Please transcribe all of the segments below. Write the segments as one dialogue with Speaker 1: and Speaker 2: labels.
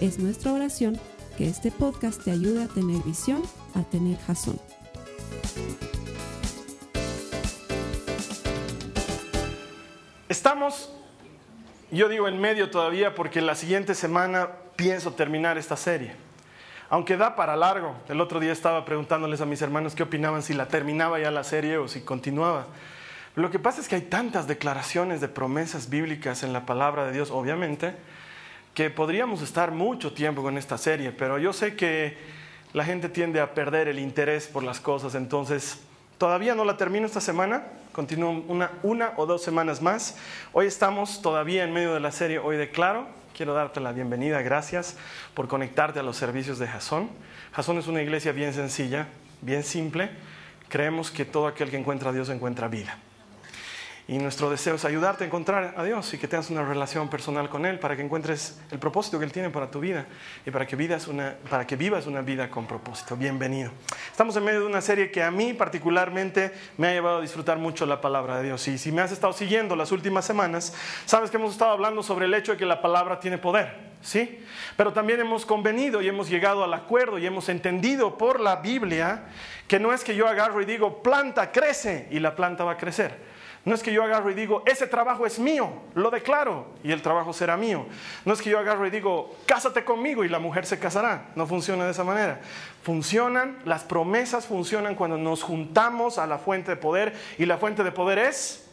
Speaker 1: Es nuestra oración que este podcast te ayude a tener visión, a tener jazón.
Speaker 2: Estamos, yo digo en medio todavía porque la siguiente semana pienso terminar esta serie. Aunque da para largo. El otro día estaba preguntándoles a mis hermanos qué opinaban si la terminaba ya la serie o si continuaba. Lo que pasa es que hay tantas declaraciones de promesas bíblicas en la palabra de Dios, obviamente, que podríamos estar mucho tiempo con esta serie, pero yo sé que la gente tiende a perder el interés por las cosas, entonces todavía no la termino esta semana, continúo una, una o dos semanas más. Hoy estamos todavía en medio de la serie Hoy de Claro. Quiero darte la bienvenida, gracias por conectarte a los servicios de Jason. Jason es una iglesia bien sencilla, bien simple. Creemos que todo aquel que encuentra a Dios encuentra vida. Y nuestro deseo es ayudarte a encontrar a Dios y que tengas una relación personal con Él para que encuentres el propósito que Él tiene para tu vida y para que, vivas una, para que vivas una vida con propósito. Bienvenido. Estamos en medio de una serie que a mí particularmente me ha llevado a disfrutar mucho la palabra de Dios. Y si me has estado siguiendo las últimas semanas, sabes que hemos estado hablando sobre el hecho de que la palabra tiene poder. ¿Sí? Pero también hemos convenido y hemos llegado al acuerdo y hemos entendido por la Biblia que no es que yo agarro y digo, planta, crece y la planta va a crecer no es que yo agarro y digo, ese trabajo es mío, lo declaro y el trabajo será mío. No es que yo agarro y digo, cásate conmigo y la mujer se casará. No funciona de esa manera. Funcionan, las promesas funcionan cuando nos juntamos a la fuente de poder y la fuente de poder es...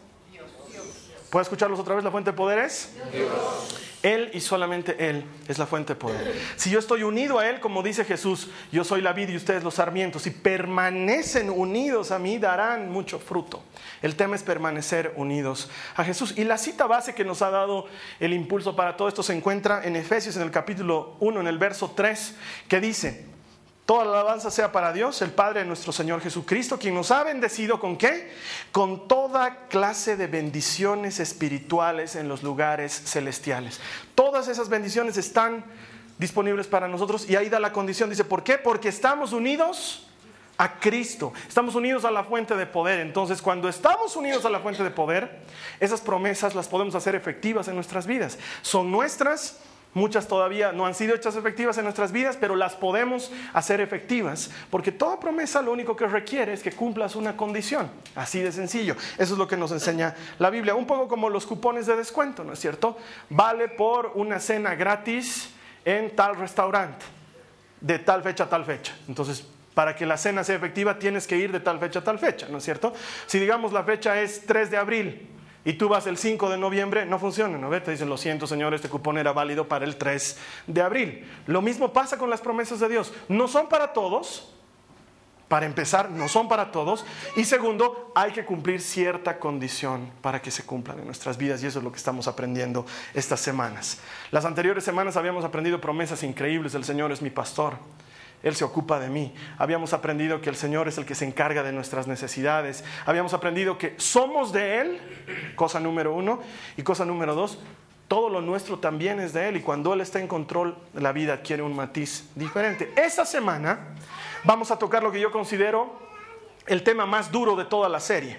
Speaker 2: ¿Puedo escucharlos otra vez? ¿La fuente de poder es? Dios. Él y solamente Él es la fuente de poder. Si yo estoy unido a Él, como dice Jesús, yo soy la vida y ustedes los sarmientos, si permanecen unidos a mí, darán mucho fruto. El tema es permanecer unidos a Jesús. Y la cita base que nos ha dado el impulso para todo esto se encuentra en Efesios, en el capítulo 1, en el verso 3, que dice, Toda la alabanza sea para Dios, el Padre de nuestro Señor Jesucristo, quien nos ha bendecido con qué? Con toda clase de bendiciones espirituales en los lugares celestiales. Todas esas bendiciones están disponibles para nosotros y ahí da la condición, dice, ¿por qué? Porque estamos unidos a Cristo, estamos unidos a la fuente de poder. Entonces, cuando estamos unidos a la fuente de poder, esas promesas las podemos hacer efectivas en nuestras vidas. Son nuestras Muchas todavía no han sido hechas efectivas en nuestras vidas, pero las podemos hacer efectivas, porque toda promesa lo único que requiere es que cumplas una condición, así de sencillo. Eso es lo que nos enseña la Biblia, un poco como los cupones de descuento, ¿no es cierto? Vale por una cena gratis en tal restaurante, de tal fecha a tal fecha. Entonces, para que la cena sea efectiva tienes que ir de tal fecha a tal fecha, ¿no es cierto? Si digamos la fecha es 3 de abril, y tú vas el 5 de noviembre, no funciona, ¿no? Te dicen, lo siento, Señor, este cupón era válido para el 3 de abril. Lo mismo pasa con las promesas de Dios. No son para todos, para empezar, no son para todos. Y segundo, hay que cumplir cierta condición para que se cumplan en nuestras vidas. Y eso es lo que estamos aprendiendo estas semanas. Las anteriores semanas habíamos aprendido promesas increíbles. El Señor es mi pastor. Él se ocupa de mí. Habíamos aprendido que el Señor es el que se encarga de nuestras necesidades. Habíamos aprendido que somos de Él, cosa número uno. Y cosa número dos, todo lo nuestro también es de Él. Y cuando Él está en control, la vida adquiere un matiz diferente. Esta semana vamos a tocar lo que yo considero el tema más duro de toda la serie.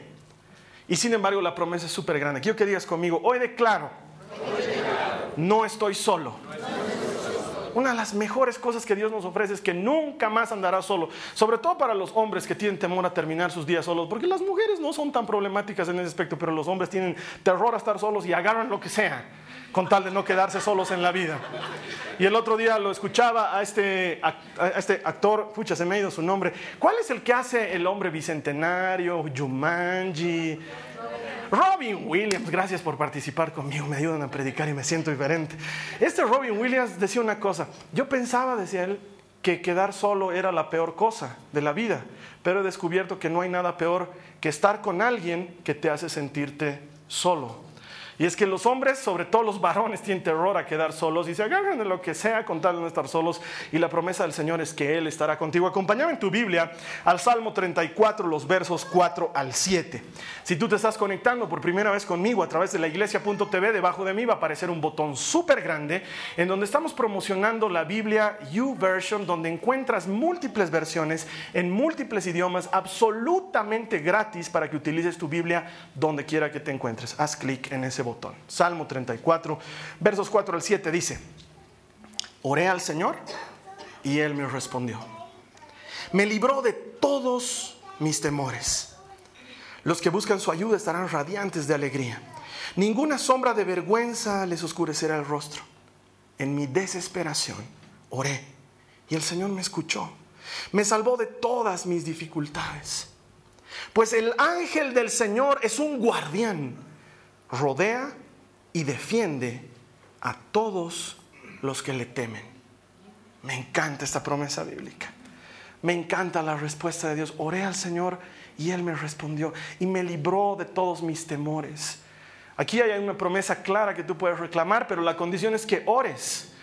Speaker 2: Y sin embargo, la promesa es súper grande. Quiero que digas conmigo, hoy declaro, no estoy solo una de las mejores cosas que Dios nos ofrece es que nunca más andará solo, sobre todo para los hombres que tienen temor a terminar sus días solos, porque las mujeres no son tan problemáticas en ese aspecto, pero los hombres tienen terror a estar solos y agarran lo que sea con tal de no quedarse solos en la vida. Y el otro día lo escuchaba a este, a este actor, pucha, se me ha ido su nombre. ¿Cuál es el que hace el hombre bicentenario, Jumanji? Robin Williams, gracias por participar conmigo, me ayudan a predicar y me siento diferente. Este Robin Williams decía una cosa, yo pensaba, decía él, que quedar solo era la peor cosa de la vida, pero he descubierto que no hay nada peor que estar con alguien que te hace sentirte solo. Y es que los hombres, sobre todo los varones, tienen terror a quedar solos y se agarran de lo que sea con tal de no estar solos. Y la promesa del Señor es que Él estará contigo. Acompáñame en tu Biblia al Salmo 34, los versos 4 al 7. Si tú te estás conectando por primera vez conmigo a través de la iglesia.tv, debajo de mí va a aparecer un botón súper grande en donde estamos promocionando la Biblia YouVersion, donde encuentras múltiples versiones en múltiples idiomas absolutamente gratis para que utilices tu Biblia donde quiera que te encuentres. Haz clic en ese botón. Salmo 34, versos 4 al 7 dice, oré al Señor y Él me respondió. Me libró de todos mis temores. Los que buscan su ayuda estarán radiantes de alegría. Ninguna sombra de vergüenza les oscurecerá el rostro. En mi desesperación oré y el Señor me escuchó. Me salvó de todas mis dificultades. Pues el ángel del Señor es un guardián rodea y defiende a todos los que le temen. Me encanta esta promesa bíblica. Me encanta la respuesta de Dios. Oré al Señor y Él me respondió y me libró de todos mis temores. Aquí hay una promesa clara que tú puedes reclamar, pero la condición es que ores.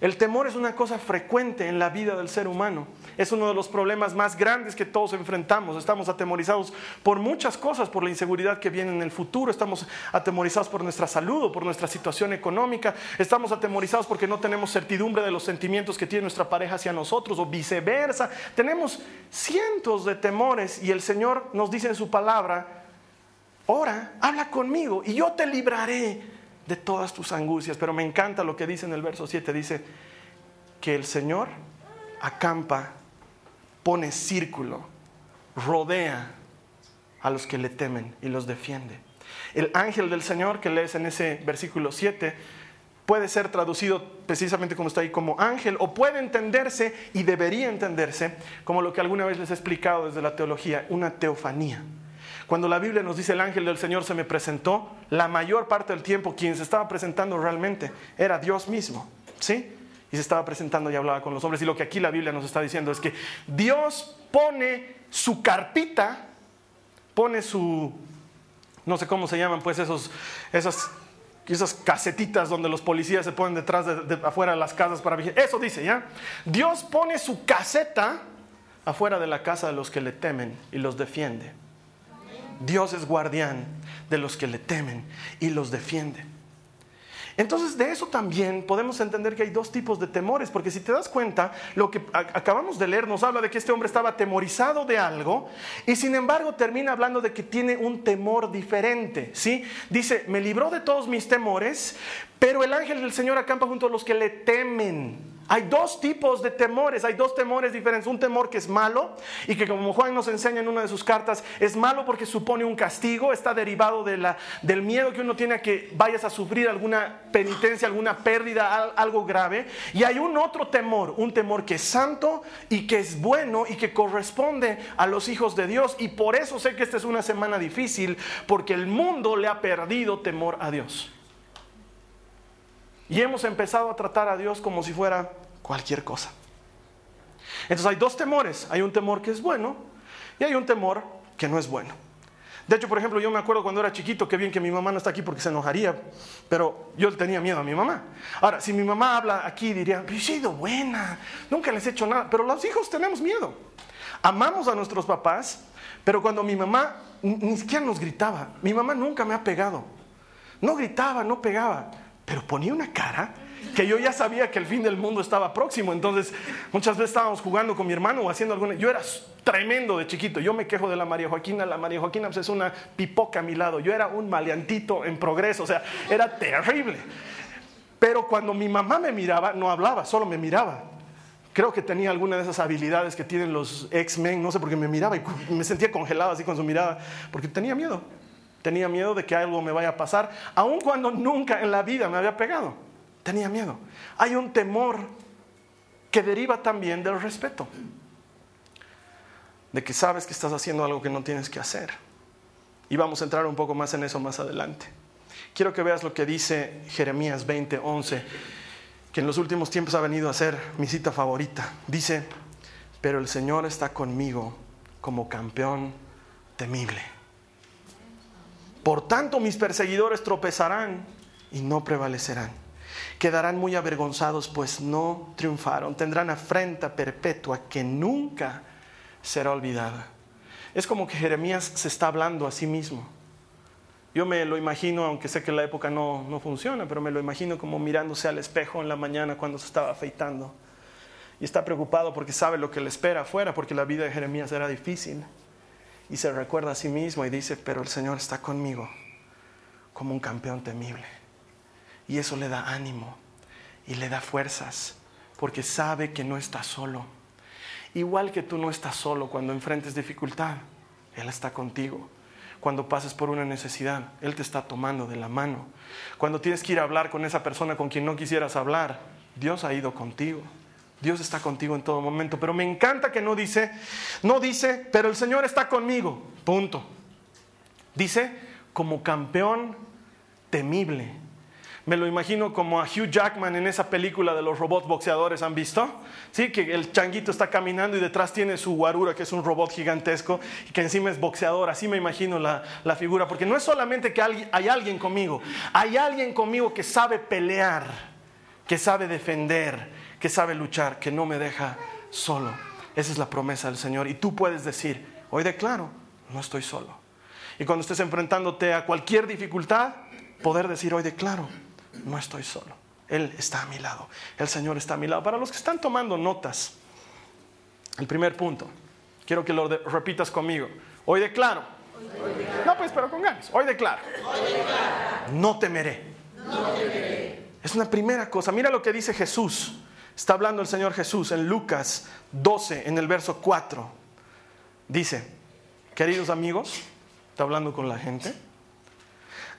Speaker 2: El temor es una cosa frecuente en la vida del ser humano. Es uno de los problemas más grandes que todos enfrentamos. Estamos atemorizados por muchas cosas, por la inseguridad que viene en el futuro. Estamos atemorizados por nuestra salud o por nuestra situación económica. Estamos atemorizados porque no tenemos certidumbre de los sentimientos que tiene nuestra pareja hacia nosotros o viceversa. Tenemos cientos de temores y el Señor nos dice en su palabra, ora, habla conmigo y yo te libraré de todas tus angustias. Pero me encanta lo que dice en el verso 7. Dice que el Señor acampa, pone círculo, rodea a los que le temen y los defiende. El ángel del Señor que lees en ese versículo 7 puede ser traducido precisamente como está ahí como ángel o puede entenderse y debería entenderse como lo que alguna vez les he explicado desde la teología, una teofanía. Cuando la Biblia nos dice el ángel del Señor se me presentó, la mayor parte del tiempo quien se estaba presentando realmente era Dios mismo, ¿sí? Y se estaba presentando y hablaba con los hombres. Y lo que aquí la Biblia nos está diciendo es que Dios pone su carpita, pone su, no sé cómo se llaman, pues esos, esas esas casetitas donde los policías se ponen detrás de, afuera de las casas para vigilar. Eso dice, ¿ya? Dios pone su caseta afuera de la casa de los que le temen y los defiende. Dios es guardián de los que le temen y los defiende. Entonces de eso también podemos entender que hay dos tipos de temores, porque si te das cuenta, lo que acabamos de leer nos habla de que este hombre estaba atemorizado de algo y sin embargo termina hablando de que tiene un temor diferente, ¿sí? Dice, me libró de todos mis temores, pero el ángel del Señor acampa junto a los que le temen. Hay dos tipos de temores, hay dos temores diferentes. Un temor que es malo y que como Juan nos enseña en una de sus cartas, es malo porque supone un castigo, está derivado de la, del miedo que uno tiene a que vayas a sufrir alguna penitencia, alguna pérdida, algo grave. Y hay un otro temor, un temor que es santo y que es bueno y que corresponde a los hijos de Dios. Y por eso sé que esta es una semana difícil, porque el mundo le ha perdido temor a Dios. Y hemos empezado a tratar a Dios como si fuera cualquier cosa. Entonces hay dos temores. Hay un temor que es bueno y hay un temor que no es bueno. De hecho, por ejemplo, yo me acuerdo cuando era chiquito, que bien que mi mamá no está aquí porque se enojaría, pero yo tenía miedo a mi mamá. Ahora, si mi mamá habla aquí, diría, yo he sido buena, nunca les he hecho nada, pero los hijos tenemos miedo. Amamos a nuestros papás, pero cuando mi mamá ni siquiera nos gritaba, mi mamá nunca me ha pegado. No gritaba, no pegaba, pero ponía una cara que yo ya sabía que el fin del mundo estaba próximo. Entonces, muchas veces estábamos jugando con mi hermano o haciendo alguna. Yo era tremendo de chiquito. Yo me quejo de la María Joaquina. La María Joaquina pues, es una pipoca a mi lado. Yo era un maleantito en progreso. O sea, era terrible. Pero cuando mi mamá me miraba, no hablaba, solo me miraba. Creo que tenía alguna de esas habilidades que tienen los X-Men, no sé, porque me miraba y me sentía congelado así con su mirada, porque tenía miedo. Tenía miedo de que algo me vaya a pasar, aun cuando nunca en la vida me había pegado. Tenía miedo. Hay un temor que deriva también del respeto. De que sabes que estás haciendo algo que no tienes que hacer. Y vamos a entrar un poco más en eso más adelante. Quiero que veas lo que dice Jeremías 20:11, que en los últimos tiempos ha venido a ser mi cita favorita. Dice, pero el Señor está conmigo como campeón temible Por tanto, mis perseguidores tropezarán y no prevalecerán. Quedarán muy avergonzados, pues no triunfaron. Tendrán afrenta perpetua que nunca será olvidada. Es como que Jeremías se está hablando a sí mismo. Yo me lo imagino, aunque sé que la época no, no funciona, pero me lo imagino como mirándose al espejo en la mañana cuando se estaba afeitando. Y está preocupado porque sabe lo que le espera afuera, porque la vida de Jeremías era difícil. Y se recuerda a sí mismo y dice, pero el Señor está conmigo como un campeón temible. Y eso le da ánimo y le da fuerzas, porque sabe que no está solo. Igual que tú no estás solo cuando enfrentes dificultad, Él está contigo. Cuando pases por una necesidad, Él te está tomando de la mano. Cuando tienes que ir a hablar con esa persona con quien no quisieras hablar, Dios ha ido contigo. Dios está contigo en todo momento. Pero me encanta que no dice, no dice, pero el Señor está conmigo. Punto. Dice, como campeón temible. Me lo imagino como a Hugh Jackman en esa película de los robots boxeadores, ¿han visto? Sí, que el changuito está caminando y detrás tiene su guarura, que es un robot gigantesco, y que encima es boxeador. Así me imagino la, la figura, porque no es solamente que hay alguien conmigo, hay alguien conmigo que sabe pelear, que sabe defender, que sabe luchar, que no me deja solo. Esa es la promesa del Señor. Y tú puedes decir, hoy declaro, no estoy solo. Y cuando estés enfrentándote a cualquier dificultad, poder decir, hoy declaro, no estoy solo. Él está a mi lado. El Señor está a mi lado. Para los que están tomando notas, el primer punto, quiero que lo repitas conmigo. Hoy declaro. No, pues, pero con ganas. Hoy declaro. No, temeré. no temeré. Es una primera cosa. Mira lo que dice Jesús. Está hablando el Señor Jesús en Lucas 12, en el verso 4. Dice, queridos amigos, está hablando con la gente,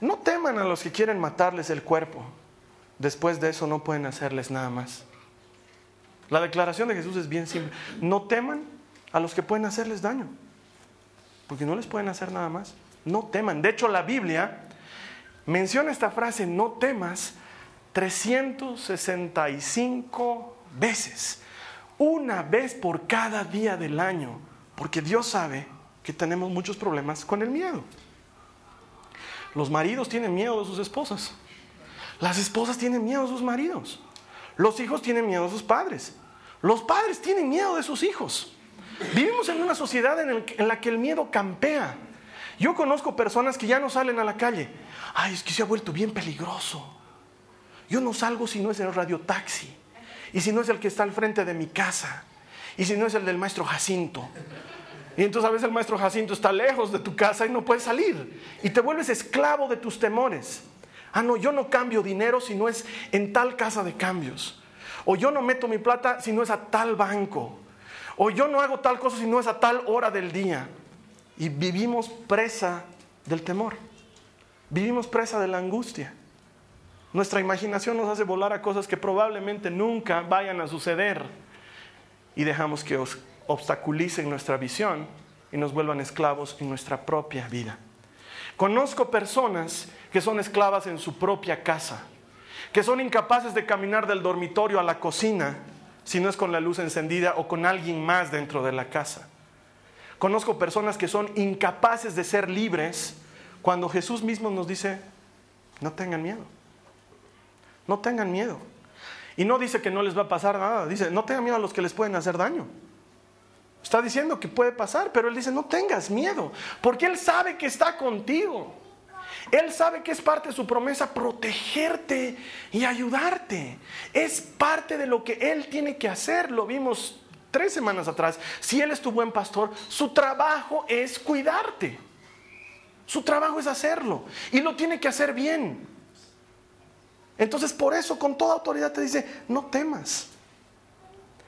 Speaker 2: no teman a los que quieren matarles el cuerpo. Después de eso no pueden hacerles nada más. La declaración de Jesús es bien simple. No teman a los que pueden hacerles daño. Porque no les pueden hacer nada más. No teman. De hecho, la Biblia menciona esta frase, no temas, 365 veces. Una vez por cada día del año. Porque Dios sabe que tenemos muchos problemas con el miedo. Los maridos tienen miedo de sus esposas. Las esposas tienen miedo de sus maridos. Los hijos tienen miedo de sus padres. Los padres tienen miedo de sus hijos. Vivimos en una sociedad en, la que el miedo campea. Yo conozco personas que ya no salen a la calle. Ay, es que se ha vuelto bien peligroso. Yo no salgo si no es el radiotaxi. Y si no es el que está al frente de mi casa. Y si no es el del maestro Jacinto. Y entonces a veces el maestro Jacinto está lejos de tu casa y no puedes salir. Y te vuelves esclavo de tus temores. Ah, no, yo no cambio dinero si no es en tal casa de cambios. O yo no meto mi plata si no es a tal banco. O yo no hago tal cosa si no es a tal hora del día. Y vivimos presa del temor. Vivimos presa de la angustia. Nuestra imaginación nos hace volar a cosas que probablemente nunca vayan a suceder. Y dejamos que os obstaculicen nuestra visión y nos vuelvan esclavos en nuestra propia vida. Conozco personas que son esclavas en su propia casa, que son incapaces de caminar del dormitorio a la cocina si no es con la luz encendida o con alguien más dentro de la casa. Conozco personas que son incapaces de ser libres cuando Jesús mismo nos dice, no tengan miedo, no tengan miedo. Y no dice que no les va a pasar nada, dice, no tengan miedo a los que les pueden hacer daño. Está diciendo que puede pasar, pero él dice, no tengas miedo, porque él sabe que está contigo. Él sabe que es parte de su promesa protegerte y ayudarte. Es parte de lo que Él tiene que hacer. Lo vimos tres semanas atrás. Si Él es tu buen pastor, su trabajo es cuidarte. Su trabajo es hacerlo. Y lo tiene que hacer bien. Entonces por eso con toda autoridad te dice, no temas.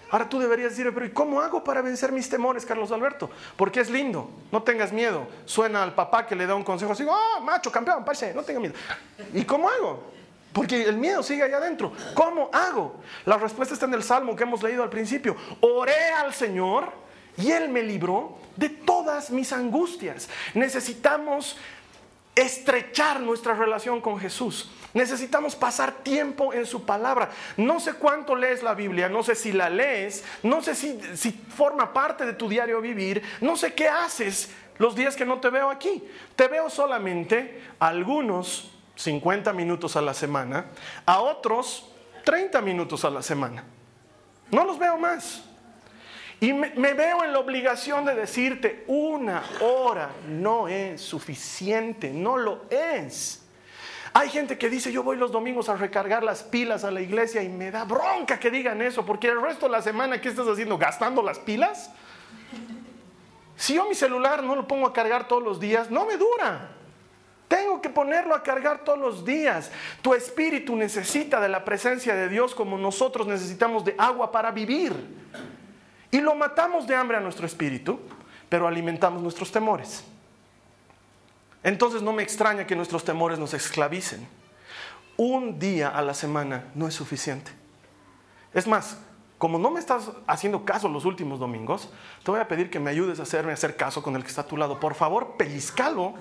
Speaker 2: Ahora tú deberías decir, pero ¿y cómo hago para vencer mis temores, Carlos Alberto? Porque es lindo, no tengas miedo. Suena al papá que le da un consejo así, oh, macho, campeón, parece, no tenga miedo. ¿Y cómo hago? Porque el miedo sigue allá adentro. ¿Cómo hago? La respuesta está en el salmo que hemos leído al principio. Oré al Señor y Él me libró de todas mis angustias. Necesitamos estrechar nuestra relación con Jesús. Necesitamos pasar tiempo en su palabra. No sé cuánto lees la Biblia, no sé si la lees, no sé si, si, forma parte de tu diario vivir, no sé qué haces, los días que no te veo aquí. Te veo solamente algunos 50 minutos a la semana, a otros 30 minutos a la semana. No los veo más. Y me, veo en la obligación de decirte, una hora no es suficiente, no lo es. Hay gente que dice, yo voy los domingos a recargar las pilas a la iglesia y me da bronca que digan eso, porque el resto de la semana, ¿qué estás haciendo? ¿Gastando las pilas? Si yo mi celular no lo pongo a cargar todos los días, no me dura. Tengo que ponerlo a cargar todos los días. Tu espíritu necesita de la presencia de Dios como nosotros necesitamos de agua para vivir. Y lo matamos de hambre a nuestro espíritu, pero alimentamos nuestros temores. Entonces no me extraña que nuestros temores nos esclavicen. Un día a la semana no es suficiente. Es más, como no me estás haciendo caso los últimos domingos, te voy a pedir que me ayudes a hacerme hacer caso con el que está a tu lado. Por favor, pellizcalo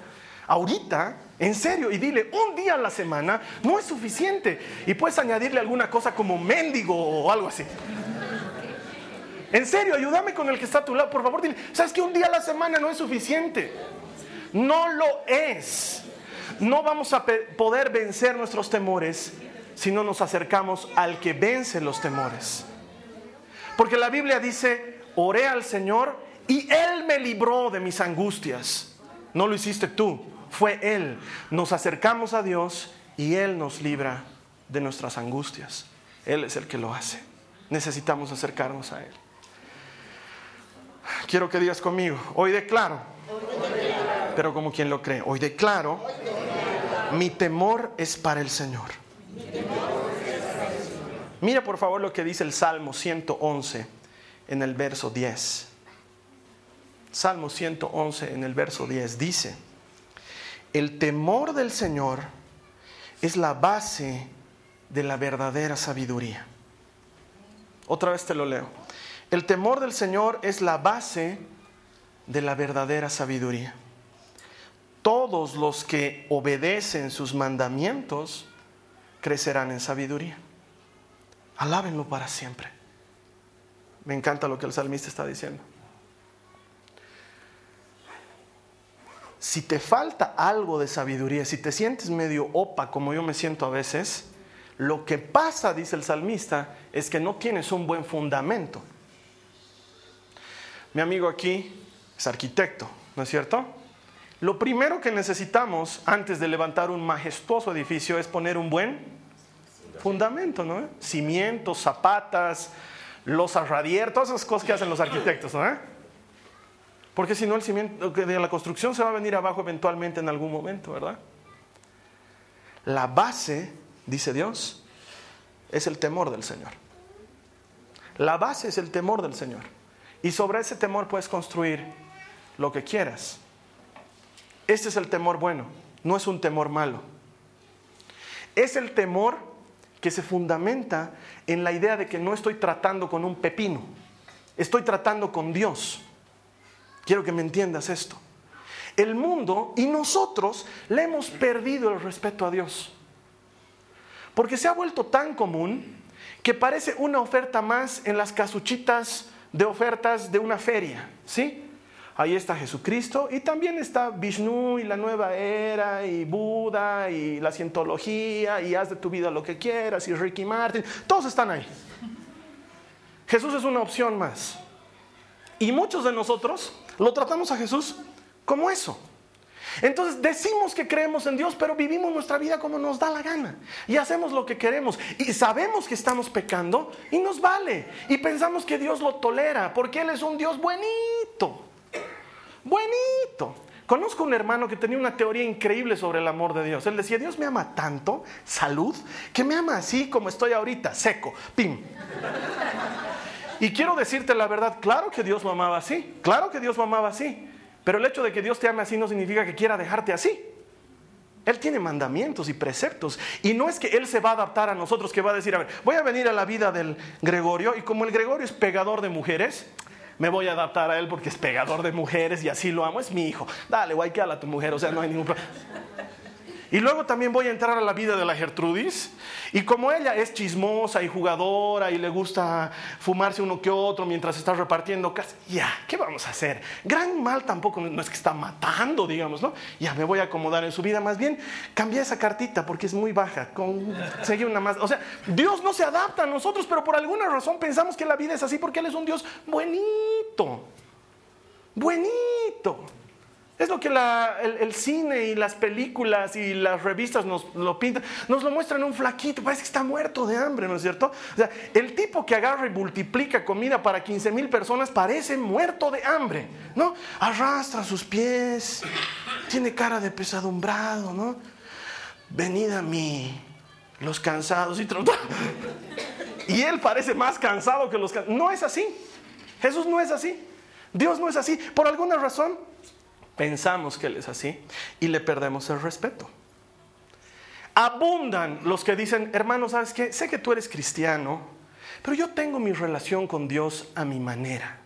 Speaker 2: ahorita, en serio, y dile, un día a la semana no es suficiente. Y puedes añadirle alguna cosa como mendigo o algo así. En serio, ayúdame con el que está a tu lado, por favor, dile, ¿sabes que un día a la semana no es suficiente? No lo es. No vamos a poder vencer nuestros temores si no nos acercamos al que vence los temores. Porque la Biblia dice, oré al Señor y Él me libró de mis angustias. No lo hiciste tú, fue Él. Nos acercamos a Dios y Él nos libra de nuestras angustias. Él es el que lo hace. Necesitamos acercarnos a Él. Quiero que digas conmigo, hoy declaro, pero como quien lo cree, hoy declaro, mi temor es para el Señor. Mira por favor lo que dice el Salmo 111 en el verso 10. Salmo 111 en el verso 10 dice, el temor del Señor es la base de la verdadera sabiduría. Otra vez te lo leo. El temor del Señor es la base de la verdadera sabiduría. Todos los que obedecen sus mandamientos crecerán en sabiduría. Alábenlo para siempre. Me encanta lo que el salmista está diciendo. si te falta algo de sabiduría, si te sientes medio opa como yo me siento a veces, lo que pasa, dice el salmista, es que no tienes un buen fundamento. Mi amigo aquí es arquitecto, ¿no es cierto? Lo primero que necesitamos antes de levantar un majestuoso edificio es poner un buen fundamento, ¿no? Cimientos, zapatas, los radier, todas esas cosas que hacen los arquitectos, ¿no? Porque si no, el cimiento de la construcción se va a venir abajo eventualmente en algún momento, ¿verdad? La base, dice Dios, es el temor del Señor. La base es el temor del Señor. Y sobre ese temor puedes construir lo que quieras. Este es el temor bueno, no es un temor malo. Es el temor que se fundamenta en la idea de que no estoy tratando con un pepino, estoy tratando con Dios. Quiero que me entiendas esto. El mundo y nosotros le hemos perdido el respeto a Dios. Porque se ha vuelto tan común que parece una oferta más en las casuchitas de ofertas de una feria, ¿sí? Ahí está Jesucristo y también está Vishnu y la nueva era y Buda y la cientología y haz de tu vida lo que quieras y Ricky Martin, todos están ahí. Jesús es una opción más. Y muchos de nosotros lo tratamos a Jesús como eso. Entonces decimos que creemos en Dios, pero vivimos nuestra vida como nos da la gana. Y hacemos lo que queremos. Y sabemos que estamos pecando y nos vale. Y pensamos que Dios lo tolera porque Él es un Dios buenito. Buenito. Conozco un hermano que tenía una teoría increíble sobre el amor de Dios. Él decía, Dios me ama tanto, salud, que me ama así como estoy ahorita, seco, pim. Y quiero decirte la verdad, claro que Dios lo amaba así, claro que Dios lo amaba así, pero el hecho de que Dios te ame así no significa que quiera dejarte así. Él tiene mandamientos y preceptos. Y no es que Él se va a adaptar a nosotros, que va a decir, a ver, voy a venir a la vida del Gregorio y como el Gregorio es pegador de mujeres, me voy a adaptar a Él porque es pegador de mujeres y así lo amo, es mi hijo. Dale, guay, que a tu mujer, o sea, no hay ningún problema. Y luego también voy a entrar a la vida de la Gertrudis. Y como ella es chismosa y jugadora y le gusta fumarse uno que otro mientras está repartiendo casas, ya, ¿qué vamos a hacer? Gran mal tampoco no es que está matando, digamos, ¿no? Ya me voy a acomodar en su vida. Más bien, cambia esa cartita porque es muy baja. Con, seguir una más. O sea, Dios no se adapta a nosotros, pero por alguna razón pensamos que la vida es así porque Él es un Dios buenito. Buenito. Es lo que el, cine y las películas y las revistas nos lo pintan. Nos lo muestran un flaquito, parece que está muerto de hambre, ¿no es cierto? O sea, el tipo que agarra y multiplica comida para 15 mil personas parece muerto de hambre, ¿no? Arrastra sus pies, tiene cara de pesadumbrado, ¿no? Venid a mí, los cansados y Y él parece más cansado que los cansados. No es así. Jesús no es así. Dios no es así. Por alguna razón, pensamos que Él es así y le perdemos el respeto. Abundan los que dicen, hermano, ¿sabes qué? Sé que tú eres cristiano, pero yo tengo mi relación con Dios a mi manera.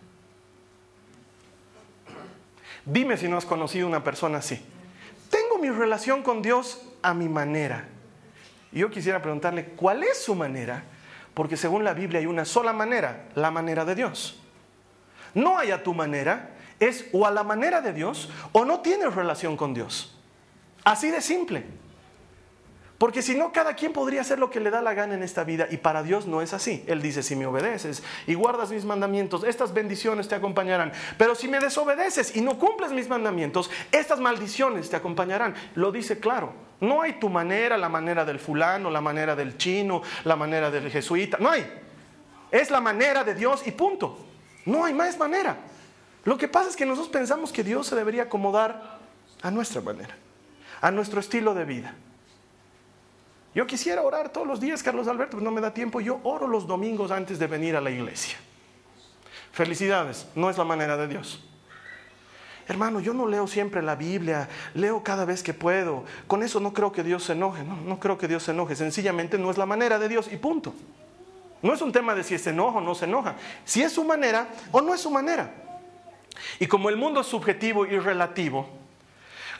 Speaker 2: Dime si no has conocido una persona así. Tengo mi relación con Dios a mi manera. Yo quisiera preguntarle, ¿cuál es su manera? Porque según la Biblia hay una sola manera, la manera de Dios. No hay a tu manera, es o a la manera de Dios o no tienes relación con Dios. Así de simple. Porque si no, cada quien podría hacer lo que le da la gana en esta vida y para Dios no es así. Él dice, si me obedeces y guardas mis mandamientos, estas bendiciones te acompañarán. Pero si me desobedeces y no cumples mis mandamientos, estas maldiciones te acompañarán. Lo dice claro. No hay tu manera, la manera del fulano, la manera del chino, la manera del jesuita. No hay. Es la manera de Dios y punto. No hay más manera. Lo que pasa es que nosotros pensamos que Dios se debería acomodar a nuestra manera, a nuestro estilo de vida. Yo quisiera orar todos los días, Carlos Alberto, pero no me da tiempo. Yo oro los domingos antes de venir a la iglesia. Felicidades, no es la manera de Dios. Hermano, yo no leo siempre la Biblia, leo cada vez que puedo. Con eso no creo que Dios se enoje, no, no creo que Dios se enoje. Sencillamente no es la manera de Dios y punto. No es un tema de si se enoja o no se enoja, si es su manera o no es su manera. Y como el mundo es subjetivo y relativo,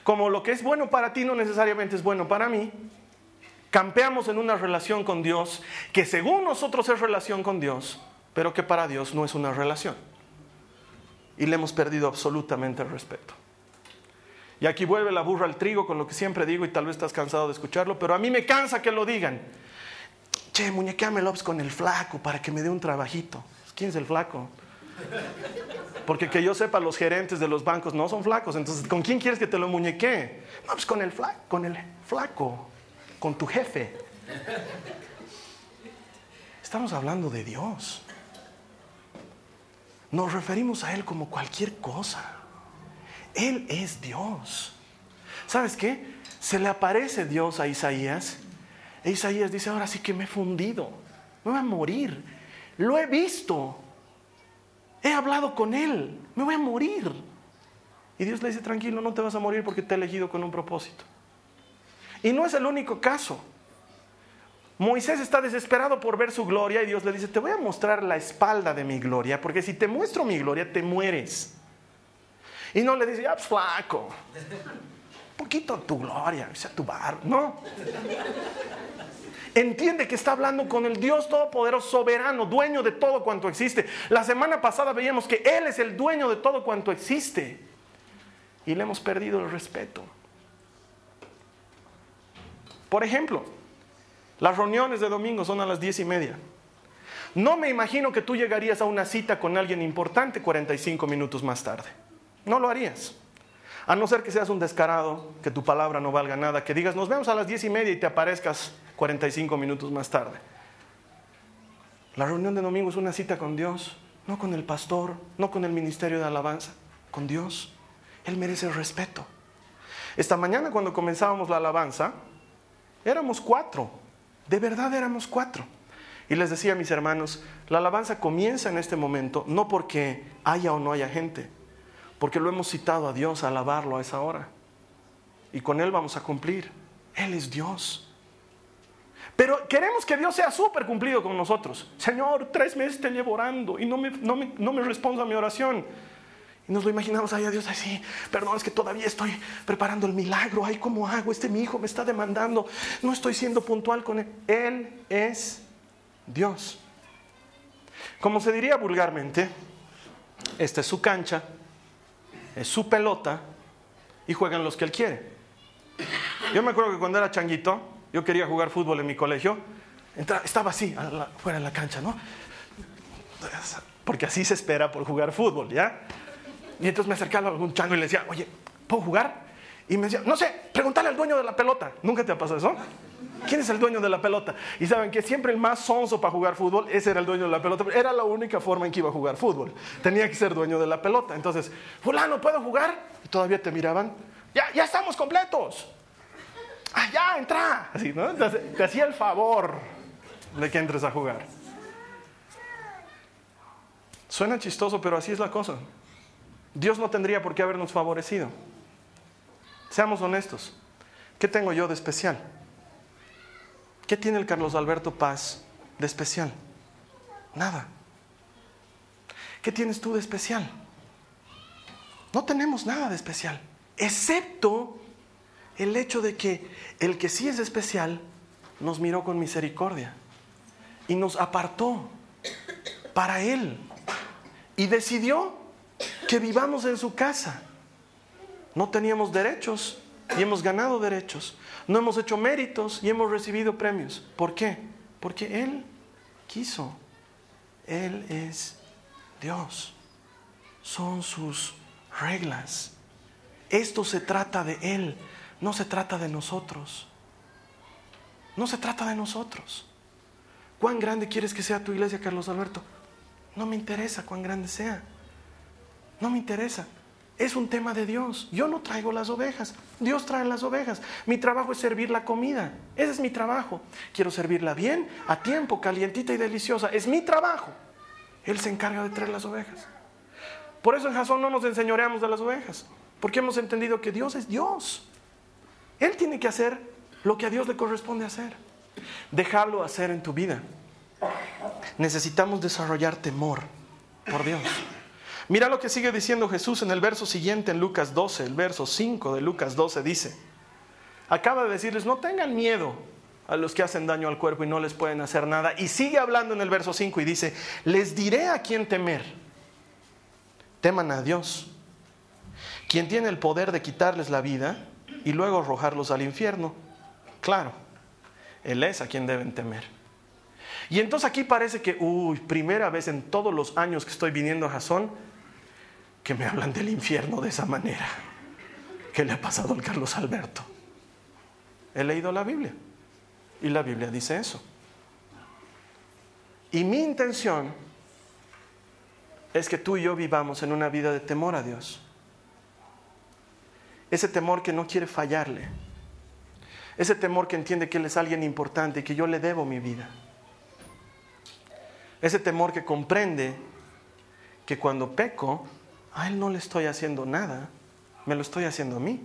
Speaker 2: como lo que es bueno para ti no necesariamente es bueno para mí, campeamos en una relación con Dios que según nosotros es relación con Dios, pero que para Dios no es una relación. Y le hemos perdido absolutamente el respeto. Y aquí vuelve la burra al trigo con lo que siempre digo y tal vez estás cansado de escucharlo, pero a mí me cansa que lo digan. Che, muñequeame con el flaco para que me dé un trabajito. ¿Quién es el flaco? Porque que yo sepa, los gerentes de los bancos no son flacos. Entonces, ¿con quién quieres que te lo muñeque? No, pues con el, flaco, con tu jefe. Estamos hablando de Dios. Nos referimos a Él como cualquier cosa. Él es Dios. ¿Sabes qué? Se le aparece Dios a Isaías. E Isaías dice, ahora sí que me he fundido. Me voy a morir. Lo he visto. He hablado con Él, me voy a morir. Y Dios le dice, tranquilo, no te vas a morir porque te he elegido con un propósito. Y no es el único caso. Moisés está desesperado por ver su gloria y Dios le dice, te voy a mostrar la espalda de mi gloria, porque si te muestro mi gloria, te mueres. Y no le dice, ya, pues, flaco, un poquito tu gloria, sea tu bar. No entiende que está hablando con el Dios Todopoderoso, soberano, dueño de todo cuanto existe. La semana pasada veíamos que Él es el dueño de todo cuanto existe. Y le hemos perdido el respeto. Por ejemplo, las reuniones de domingo son a las diez y media. No me imagino que tú llegarías a una cita con alguien importante 45 minutos más tarde. No lo harías. A no ser que seas un descarado, que tu palabra no valga nada, que digas, nos vemos a las diez y media y te aparezcas 45 minutos más tarde. La reunión de domingo es una cita con Dios, no con el pastor, no con el ministerio de alabanza, con Dios. Él merece respeto. Esta mañana cuando comenzábamos la alabanza, éramos cuatro, de verdad éramos cuatro. Y les decía a mis hermanos, la alabanza comienza en este momento no porque haya o no haya gente, porque lo hemos citado a Dios a alabarlo a esa hora. Y con Él vamos a cumplir. Él es Dios. Pero queremos que Dios sea súper cumplido con nosotros. Señor, tres meses te llevo orando y no me, no me, no me responda a mi oración. Y nos lo imaginamos ahí a Dios así, perdón, es que todavía estoy preparando el milagro, ay, ¿cómo hago? Este mi hijo me está demandando, no estoy siendo puntual con él. Él es Dios. Como se diría vulgarmente, esta es su cancha, es su pelota y juegan los que él quiere. Yo me acuerdo que cuando era changuito, yo quería jugar fútbol en mi colegio, estaba así, fuera de la cancha, ¿no? Porque así se espera por jugar fútbol, ¿ya? Y entonces me acercaba a algún chango y le decía, oye, ¿puedo jugar? Y me decía, no sé, pregúntale al dueño de la pelota. ¿Nunca te ha pasado eso? ¿Quién es el dueño de la pelota? Y saben que siempre el más sonso para jugar fútbol, ese era el dueño de la pelota. Era la única forma en que iba a jugar fútbol. Tenía que ser dueño de la pelota. Entonces, fulano, ¿puedo jugar? Y todavía te miraban. Ya, ya estamos completos. Ah, ya, entra. Así, ¿no? Entonces, te hacía el favor de que entres a jugar. Suena chistoso, pero así es la cosa. Dios no tendría por qué habernos favorecido. Seamos honestos. ¿Qué tengo yo de especial? ¿Qué tiene el Carlos Alberto Paz de especial? Nada. ¿Qué tienes tú de especial? No tenemos nada de especial, excepto el hecho de que el que sí es especial nos miró con misericordia y nos apartó para Él y decidió que vivamos en su casa. No teníamos derechos y hemos ganado derechos. No hemos hecho méritos y hemos recibido premios. ¿Por qué? Porque Él quiso. Él es Dios. Son sus reglas. Esto se trata de Él, no se trata de nosotros. No se trata de nosotros. ¿Cuán grande quieres que sea tu iglesia, Carlos Alberto? No me interesa cuán grande sea. No me interesa. Es un tema de Dios. Yo no traigo las ovejas. Dios trae las ovejas. Mi trabajo es servir la comida. Ese es mi trabajo. Quiero servirla bien, a tiempo, calientita y deliciosa. Es mi trabajo. Él se encarga de traer las ovejas. Por eso en Jasón no nos enseñoreamos de las ovejas. Porque hemos entendido que Dios es Dios. Él tiene que hacer lo que a Dios le corresponde hacer. Dejarlo hacer en tu vida. Necesitamos desarrollar temor por Dios. Mira lo que sigue diciendo Jesús en el verso siguiente, en Lucas 12, el verso 5 de Lucas 12 dice, acaba de decirles, no tengan miedo a los que hacen daño al cuerpo y no les pueden hacer nada. Y sigue hablando en el verso 5 y dice, les diré a quién temer. Teman a Dios, quien tiene el poder de quitarles la vida y luego arrojarlos al infierno. Claro, Él es a quien deben temer. Y entonces aquí parece que, uy, primera vez en todos los años que estoy viniendo a Jasón, que me hablan del infierno de esa manera. ¿Qué le ha pasado al Carlos Alberto? He leído la Biblia y la Biblia dice eso. Y mi intención es que tú y yo vivamos en una vida de temor a Dios. Ese temor que no quiere fallarle. Ese temor que entiende que Él es alguien importante y que yo le debo mi vida. Ese temor que comprende que cuando peco, a Él no le estoy haciendo nada, me lo estoy haciendo a mí.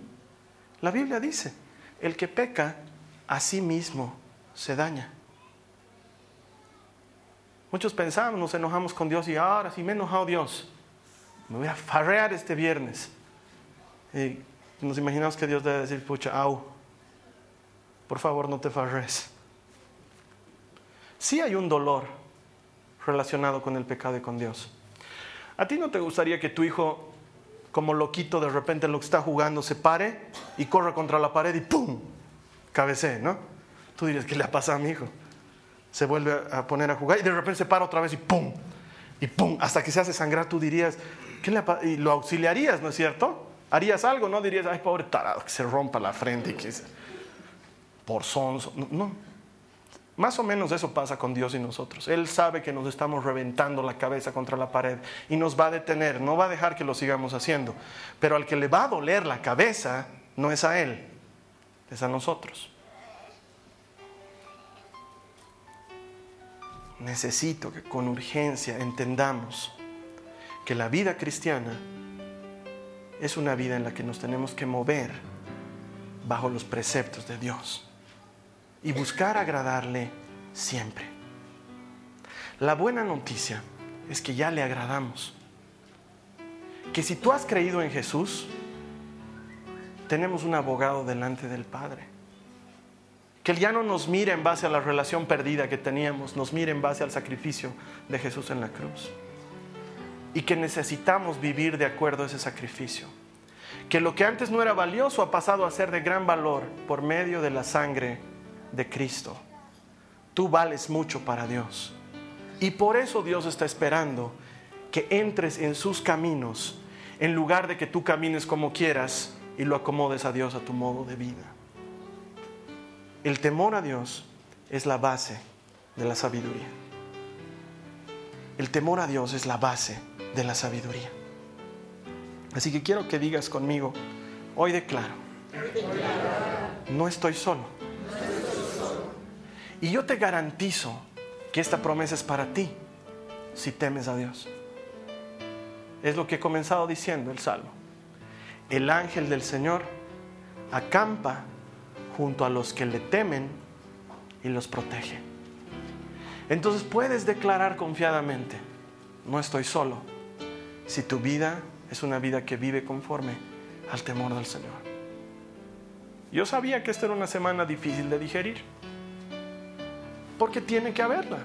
Speaker 2: La Biblia dice, el que peca a sí mismo se daña. Muchos pensamos, nos enojamos con Dios y ahora sí me he enojado Dios, me voy a farrear este viernes. Nos imaginamos que Dios debe decir, pucha, au, por favor no te farres. Sí hay un dolor relacionado con el pecado y con Dios. ¿A ti no te gustaría que tu hijo, como loquito, de repente en lo que está jugando, se pare y corra contra la pared y ¡pum! cabecee, ¿no? Tú dirías, ¿qué le pasa a mi hijo? Se vuelve a poner a jugar y de repente se para otra vez y ¡pum! Y ¡pum! Hasta que se hace sangrar, tú dirías, ¿qué le Y lo auxiliarías, ¿no es cierto? Harías algo, ¿no? Dirías, ay, pobre tarado, que se rompa la frente y que se... por sonso. No. Más o menos eso pasa con Dios y nosotros. Él sabe que nos estamos reventando la cabeza contra la pared y nos va a detener, no va a dejar que lo sigamos haciendo. Pero al que le va a doler la cabeza no es a Él, es a nosotros. Necesito que con urgencia entendamos que la vida cristiana es una vida en la que nos tenemos que mover bajo los preceptos de Dios y buscar agradarle siempre. La buena noticia es que ya le agradamos. que si tú has creído en Jesús, tenemos un abogado delante del Padre. Que Él ya no nos mire en base a la relación perdida que teníamos, nos mire en base al sacrificio de Jesús en la cruz. Y que necesitamos vivir de acuerdo a ese sacrificio. Que lo que antes no era valioso ha pasado a ser de gran valor por medio de la sangre de Cristo. Tú vales mucho para Dios. Y por eso Dios está esperando que entres en sus caminos en lugar de que tú camines como quieras y lo acomodes a Dios a tu modo de vida. El temor a Dios es la base de la sabiduría. El temor a Dios es la base de la sabiduría. Así que quiero que digas conmigo, hoy declaro, no estoy solo. Y yo te garantizo que esta promesa es para ti si temes a Dios. Es lo que he comenzado diciendo el Salmo. El ángel del Señor acampa junto a los que le temen y los protege. Entonces puedes declarar confiadamente, no estoy solo, si tu vida es una vida que vive conforme al temor del Señor. Yo sabía que esta era una semana difícil de digerir, porque tiene que haberla.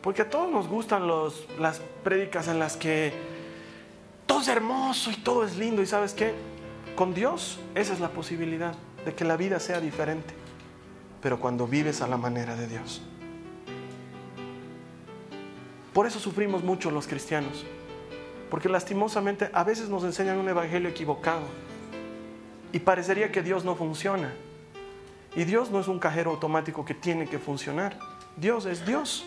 Speaker 2: Porque a todos nos gustan los, las prédicas en las que todo es hermoso y todo es lindo. ¿Y sabes qué? Con Dios esa es la posibilidad de que la vida sea diferente. Pero cuando vives a la manera de Dios. Por eso sufrimos mucho los cristianos. Porque lastimosamente a veces nos enseñan un evangelio equivocado. Y parecería que Dios no funciona. Y Dios no es un cajero automático que tiene que funcionar. Dios es Dios.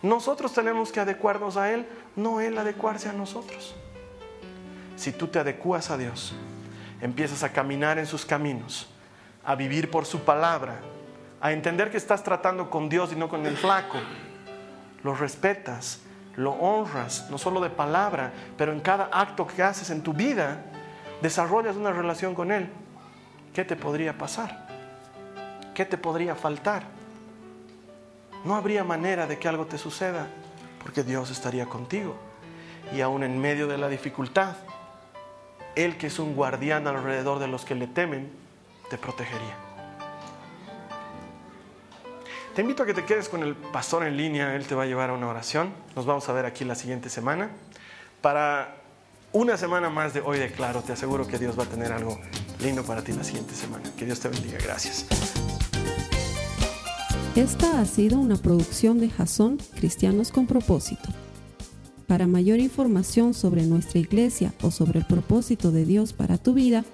Speaker 2: Nosotros tenemos que adecuarnos a Él, no Él adecuarse a nosotros. Si tú te adecuas a Dios, empiezas a caminar en sus caminos, a vivir por su palabra, a entender que estás tratando con Dios y no con el flaco, lo respetas, lo honras, no solo de palabra, pero en cada acto que haces en tu vida, desarrollas una relación con Él. ¿Qué te podría pasar? ¿Qué te podría faltar? No habría manera de que algo te suceda, porque Dios estaría contigo. Y aún en medio de la dificultad, Él que es un guardián alrededor de los que le temen, te protegería. Te invito a que te quedes con el pastor en línea, él te va a llevar a una oración. Nos vamos a ver aquí la siguiente semana. Para una semana más de Hoy de Claro, te aseguro que Dios va a tener algo lindo para ti la siguiente semana. Que Dios te bendiga. Gracias.
Speaker 1: Esta ha sido una producción de Jason Cristianos con Propósito. Para mayor información sobre nuestra iglesia o sobre el propósito de Dios para tu vida,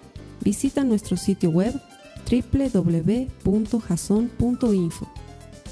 Speaker 1: visita nuestro sitio web www.jason.info.